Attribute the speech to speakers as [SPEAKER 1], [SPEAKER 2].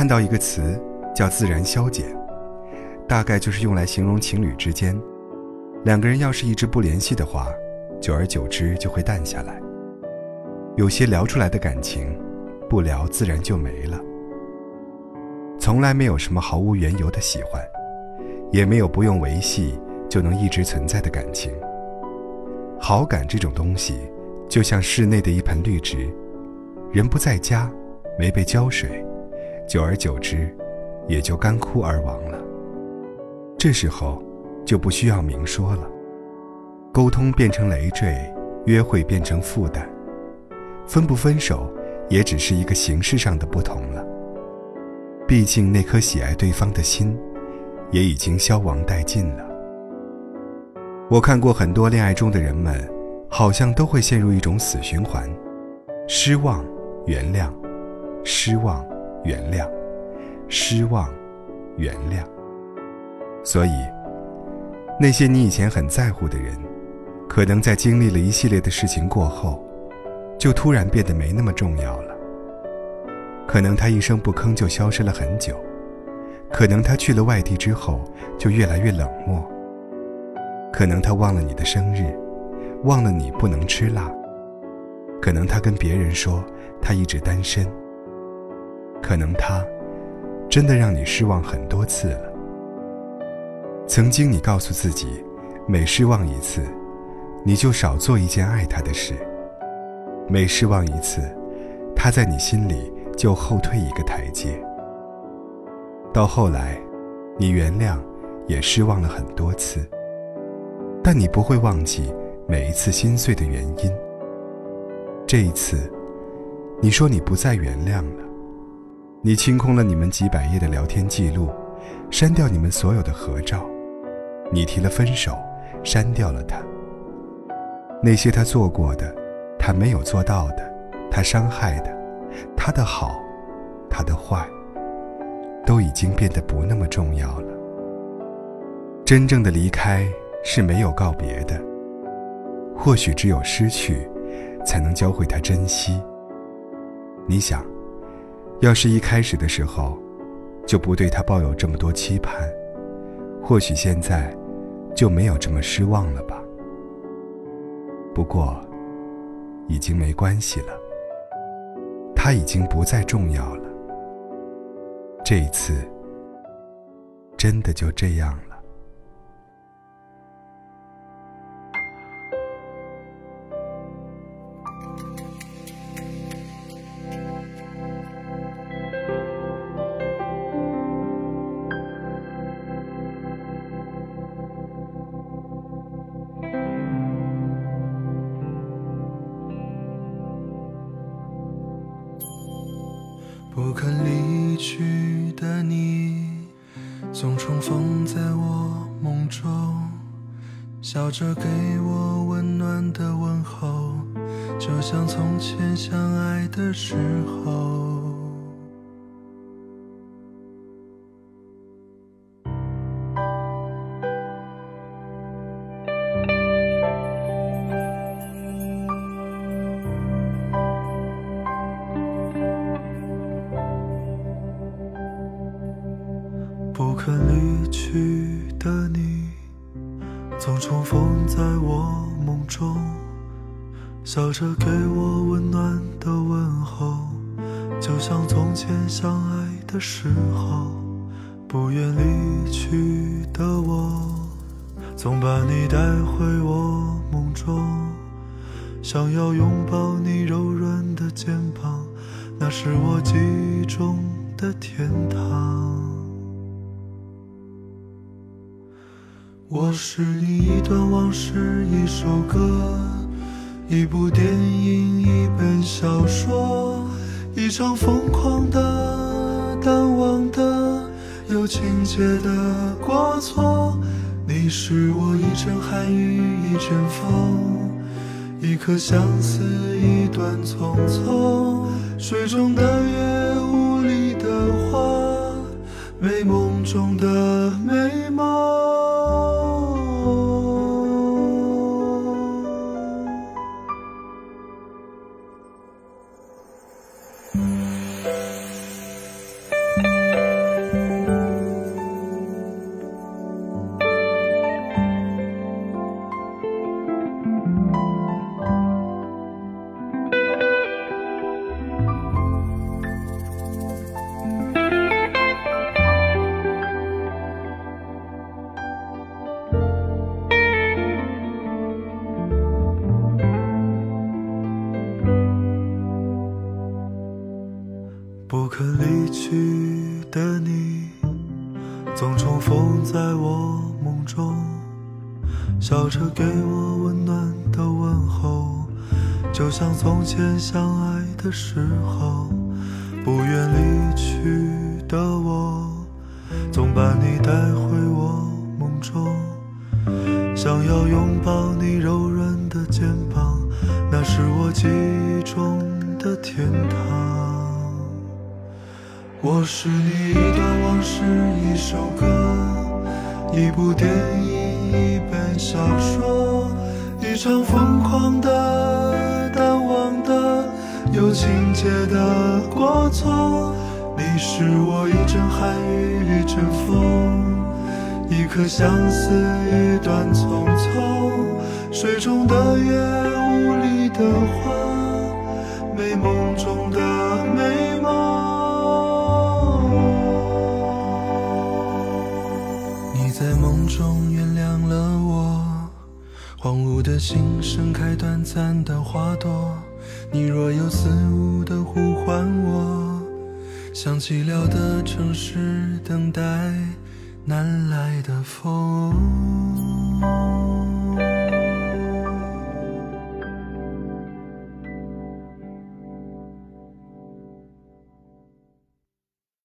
[SPEAKER 1] 看到一个词叫“自然消减”，大概就是用来形容情侣之间，两个人要是一直不联系的话，久而久之就会淡下来。有些聊出来的感情，不聊自然就没了。从来没有什么毫无缘由的喜欢，也没有不用维系就能一直存在的感情。好感这种东西，就像室内的一盆绿植，人不在家，没被浇水，久而久之，也就干枯而亡了。这时候，就不需要明说了，沟通变成累赘，约会变成负担。分不分手，也只是一个形式上的不同了。毕竟那颗喜爱对方的心，也已经消亡殆尽了。我看过很多恋爱中的人们，好像都会陷入一种死循环：失望、原谅，失望、原谅，失望、原谅。所以，那些你以前很在乎的人，可能在经历了一系列的事情过后。就突然变得没那么重要了。可能他一声不吭就消失了很久，可能他去了外地之后就越来越冷漠。可能他忘了你的生日，忘了你不能吃辣。可能他跟别人说他一直单身。可能他真的让你失望很多次了。曾经你告诉自己，每失望一次，你就少做一件爱他的事。每失望一次，他在你心里就后退一个台阶。到后来，你原谅，也失望了很多次，但你不会忘记每一次心碎的原因。这一次，你说你不再原谅了，你清空了你们几百页的聊天记录，删掉你们所有的合照，你提了分手，删掉了他。那些他做过的。他没有做到的，他伤害的，他的好，他的坏，都已经变得不那么重要了。真正的离开是没有告别的，或许只有失去，才能教会他珍惜。你想，要是一开始的时候，就不对他抱有这么多期盼，或许现在，就没有这么失望了吧。不过。已经没关系了，他已经不再重要了。这一次，真的就这样了。
[SPEAKER 2] 不肯离去的你，总重逢在我梦中，笑着给我温暖的问候，就像从前相爱的时候。肯离去的你，总重逢在我梦中，笑着给我温暖的问候，就像从前相爱的时候。不愿离去的我，总把你带回我梦中，想要拥抱你柔软的肩膀，那是我记忆中的天堂。我是你一段往事，一首歌，一部电影，一本小说，一场疯狂的、淡忘的、有情节的过错。你是我一阵寒雨，一阵风，一颗相思，一段匆匆。水中的月，雾里的花，美梦中的美梦。不可离去的你，总重逢在我梦中，笑着给我温暖的问候，就像从前相爱的时候。不愿离去的我，总把你带回我梦中，想要拥抱你柔软的肩膀，那是我记忆中的天堂。我是你一段往事，一首歌，一部电影，一本小说，一场疯狂的、淡忘的、有情节的过错。你是我一阵寒雨，一阵风，一颗相思，一段匆匆。终原谅了我，荒芜的心盛开短暂的花朵，你若有似无的呼唤我，像寂寥的城市等待南来的风。